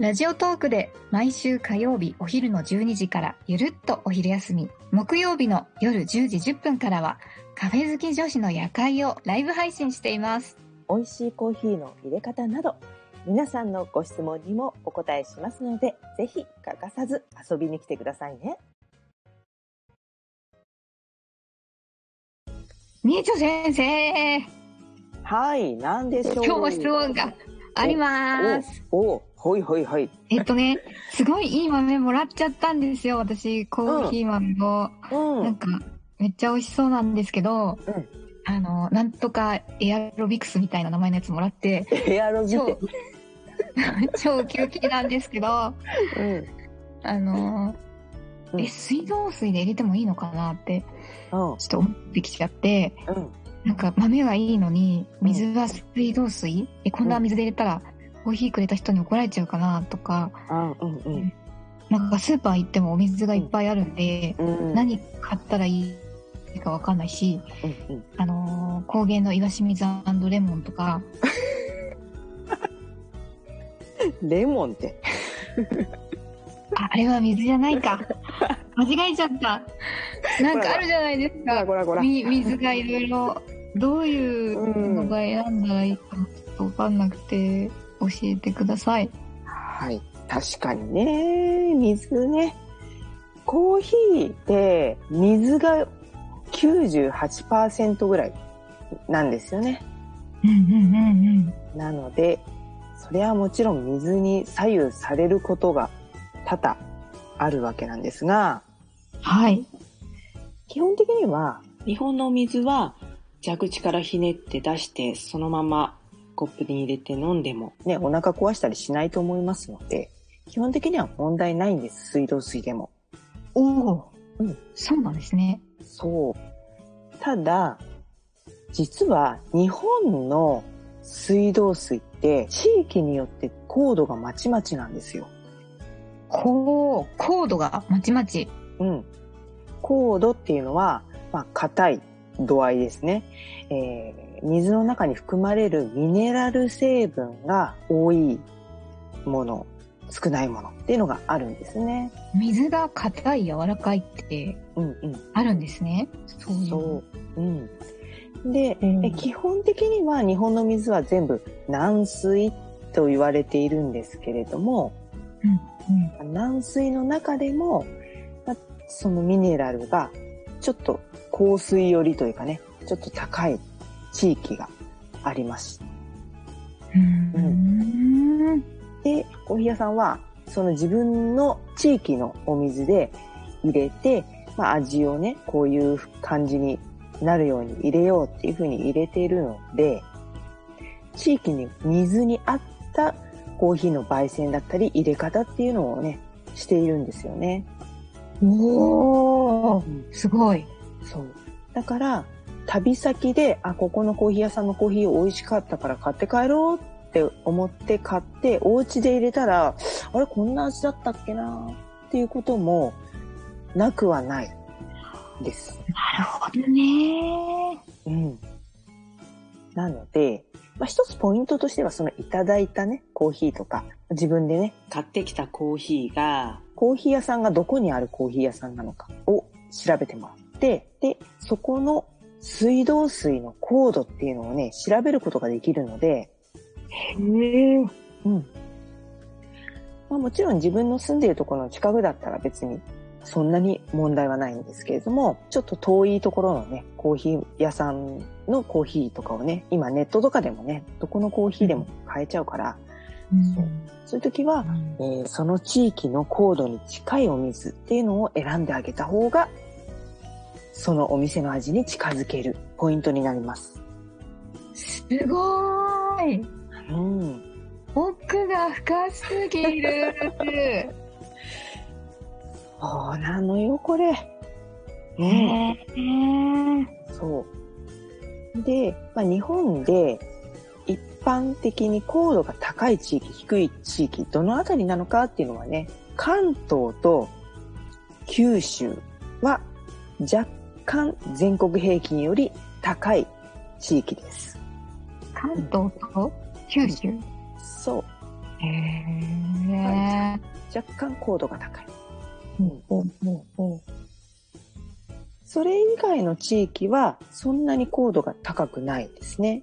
ラジオトークで毎週火曜日お昼の12時からゆるっとお昼休み、木曜日の夜10時10分からはカフェ好き女子の夜会をライブ配信しています。美味しいコーヒーの入れ方など皆さんのご質問にもお答えしますのでぜひ欠かさず遊びに来てくださいね。みえちょ先生、はい、なんでしょう今日も質問があります。お、お、ほいほいほい。えっとね、すごいいい豆もらっちゃったんですよ、私、コーヒー豆を。うん。なんか、めっちゃ美味しそうなんですけど、うんあの、なんとかエアロビクスみたいな名前のやつもらって、エアロビ超で。超ウキウキなんですけど、あうん。の、うんえ、水道水で入れてもいいのかなって、うん。ちょっと思ってきちゃって、うん。なんか豆はいいのに、水は水道水？え、こんな水で入れたら、コーヒーくれた人に怒られちゃうかなとか、あうんうんなんかスーパー行ってもお水がいっぱいあるんで、うん。何買ったらいいかわかんないし、うんうん。あのー高原の岩清水レモンとか、レモンって。あ、あれは水じゃないか。間違えちゃった。なんかあるじゃないですか。こらこら。み水がいろいろ、どういうのが選んだらいいかわかんなくて、教えてください。はい。確かにね。水ね。コーヒーって水が98%ぐらいなんですよね。うんうんうんなので、それはもちろん水に左右されることが多々あるわけなんですが、うん。はい。基本的には日本のお水は蛇口からひねって出してそのままコップに入れて飲んでもね、お腹壊したりしないと思いますので、基本的には問題ないんです、水道水でも。おお。うんそうなんですね。そう。ただ、実は日本の水道水って地域によって高度がまちまちなんですよ。こう、コードが？まちまち。うん。高度っていうのは、まあ、硬い度合いですね。えー水の中に含まれるミネラル成分が多いもの、少ないものっていうのがあるんですね。水が硬い、柔らかいってうんうん。あるんですね。そういう。そう。うん。で、うんえ基本的には日本の水は全部軟水と言われているんですけれども、うんうん。軟水の中でも、まそのミネラルがちょっと硬水寄りというかね、ちょっと高い地域があります。うん。で、コーヒー屋さんは、その自分の地域のお水で入れて、まあ、味をね、こういう感じになるように入れようっていうふうに入れているので、地域に水に合ったコーヒーの焙煎だったり入れ方っていうのをね、しているんですよね。おーうんすごい。そう。だから、旅先で、あ、ここのコーヒー屋さんのコーヒー美味しかったから買って帰ろうって思って買って、お家で入れたら、あれ、こんな味だったっけなっていうこともなくはないです。なるほどね。うん。なので、まあ、一つポイントとしては、そのいただいたね、コーヒーとか、自分でね、買ってきたコーヒーが、コーヒー屋さんがどこにあるコーヒー屋さんなのかを調べてもらって、で、そこの水道水の高度っていうのをね、調べることができるので、へえ。うん。まあもちろん自分の住んでいるところの近くだったら別にそんなに問題はないんですけれども、ちょっと遠いところのね、コーヒー屋さんのコーヒーとかをね、今ネットとかでもね、どこのコーヒーでも買えちゃうから、そうそういう時は、えーその地域の高度に近いお水っていうのを選んであげた方が、そのお店の味に近づけるポイントになります。すごーい。うん。奥が深すぎる。そうなのよ、これ。うんへえ。そう。で、まあ、日本で一般的に高度が高い地域、低い地域、どのあたりなのかっていうのはね、関東と九州は若干全国平均より高い地域です。関東と九州。そう。へえ。若干高度が高い。ほうほうほそれ以外の地域はそんなに高度が高くないですね。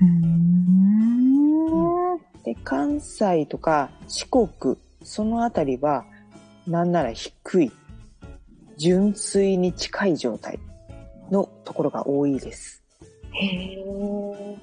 う。ん。で、関西とか四国、そのあたりは、なんなら低い、純粋に近い状態のところが多いです。へえ。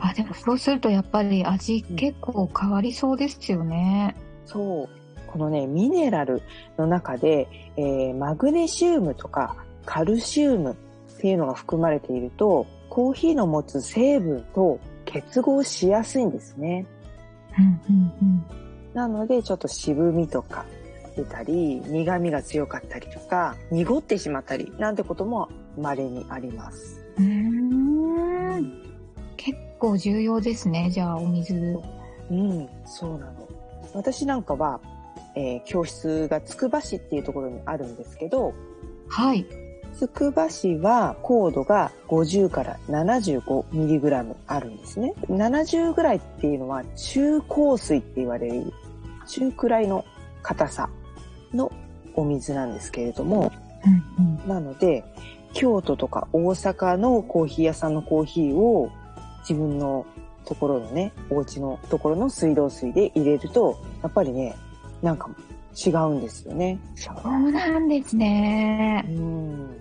あ、でもそうするとやっぱり味結構変わりそうですよね。そう。このね、ミネラルの中で、えーマグネシウムとかカルシウムっていうのが含まれていると、コーヒーの持つ成分と結合しやすいんですね。うんうんうん。なので、ちょっと渋みとか出たり、苦味が強かったりとか、濁ってしまったり、なんてことも稀にあります。うーん結構重要ですね、じゃあお水。うん、そうなの。私なんかは、えー教室がつくば市っていうところにあるんですけど、はい。つくば市は高度が50から75ミリグラムあるんですね。70ぐらいっていうのは中硬水って言われる中くらいの硬さのお水なんですけれども、うんうん。なので、京都とか大阪のコーヒー屋さんのコーヒーを自分のところのね、お家のところの水道水で入れると、やっぱりね、なんか違うんですよね。そうなんですねう。ん。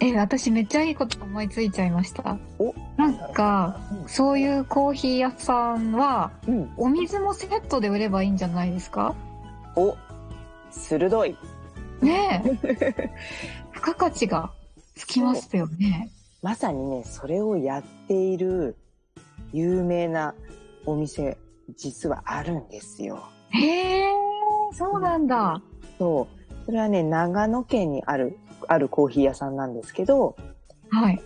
え、私めっちゃいいこと思いついちゃいました。おなんか、そういうコーヒー屋さんは、うん。お水もセットで売ればいいんじゃないですか？お、鋭い。ねえ。付加価値がつきますよね。まさにね、それをやっている有名なお店、実はあるんですよ。へえ、そうなんだ。そう。それはね、長野県にある、あるコーヒー屋さんなんですけど、はい。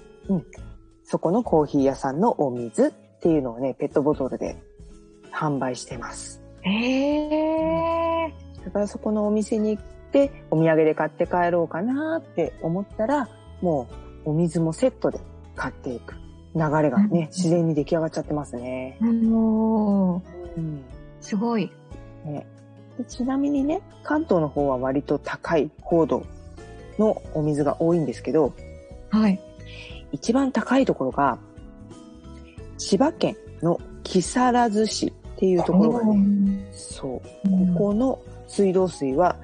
そこのコーヒー屋さんのお水っていうのをね、ペットボトルで販売してます。へえ。だからそこのお店に行って、お土産で買って帰ろうかなって思ったら、もうお水もセットで買っていく流れがね、自然に出来上がっちゃってますね。おー、うん。すごい。ね。でちなみにね、関東の方は割と高い高度のお水が多いんですけど、はい。一番高いところが、千葉県の木更津市っていうところがね、そう、うん。ここの水道水は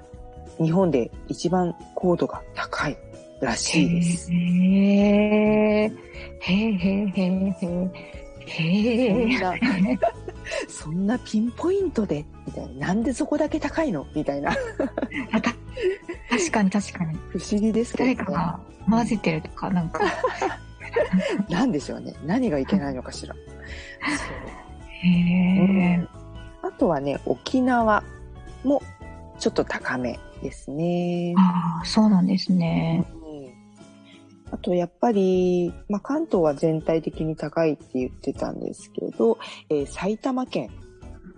日本で一番高度が高いらしいです。へえ。へえへえへえへえ。へそんな、そんなピンポイントで、みたいな。なんでそこだけ高いの？みたいな。確かに確かに。不思議ですけど、ね。誰かが混ぜてるとか、なんか。なんでしょうね。何がいけないのかしら。へえ。あとはね、沖縄もちょっと高めですね。ああ、そうなんですね。うんあと、やっぱり、まあ、関東は全体的に高いって言ってたんですけど、えー埼玉県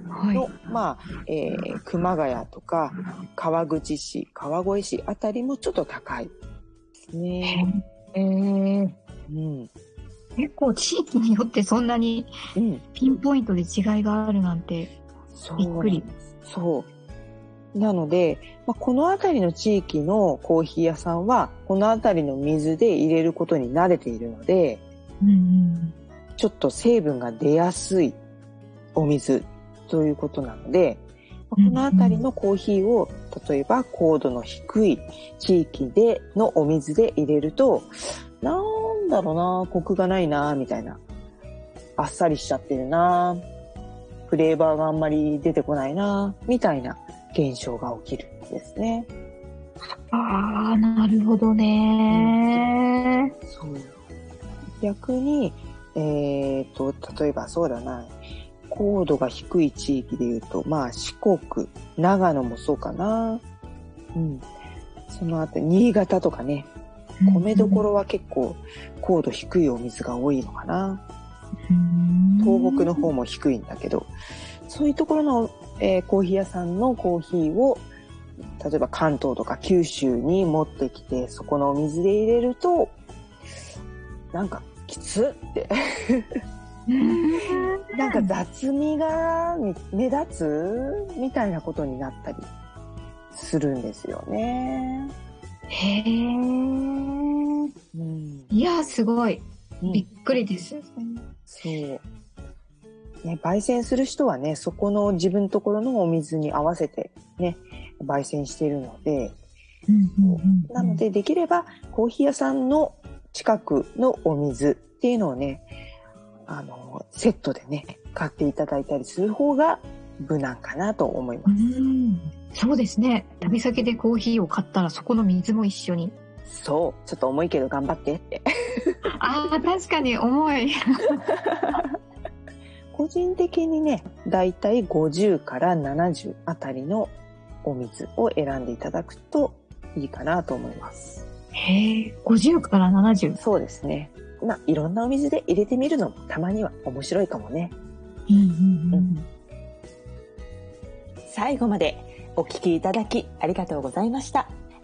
はい。の、まあ、えー熊谷とか、川口市、川越市あたりもちょっと高いですね。へえ。うん。結構地域によってそんなにうん。ピンポイントで違いがあるなんてびっくり。そう。なので、まあ、この辺りの地域のコーヒー屋さんは、この辺りの水で入れることに慣れているので、うんうん。ちょっと成分が出やすいお水ということなので、まあこの辺りのコーヒーを、例えば高度の低い地域でのお水で入れると、なんだろうな、コクがないな、みたいな。あっさりしちゃってるな、フレーバーがあんまり出てこないな、みたいな現象が起きるんですね。ああ、なるほどね。そう。逆に、えっ、と、例えばそうだな、高度が低い地域で言うと、まあ四国、長野もそうかな。うん。その後、新潟とかね、米どころは結構高度低いお水が多いのかな。うん東北の方も低いんだけど、そういうところの、えーコーヒー屋さんのコーヒーを、例えば関東とか九州に持ってきて、そこのお水で入れると、なんか、きつって、う んなんか雑味がみ目立つみたいなことになったりするんですよね。へえ。うん。いや、すごい。うんびっくりです。そう。ね、焙煎する人はね、そこの自分のところのお水に合わせてね、焙煎しているので、なの、でできればコーヒー屋さんの近くのお水っていうのをね、あの、セットでね、買っていただいたりする方が無難かなと思いまうす。んそうですね。旅先でコーヒーを買ったらそこの水も一緒に。そう。ちょっと重いけど頑張ってって。ああ、確かに重い。個人的にね、だいたい50から70あたりのお水を選んでいただくといいかなと思います。へえ、50から70。そうですね。まあ、いろんなお水で入れてみるのもたまには面白いかもね。うんうんうん最後までお聞きいただきありがとうございました。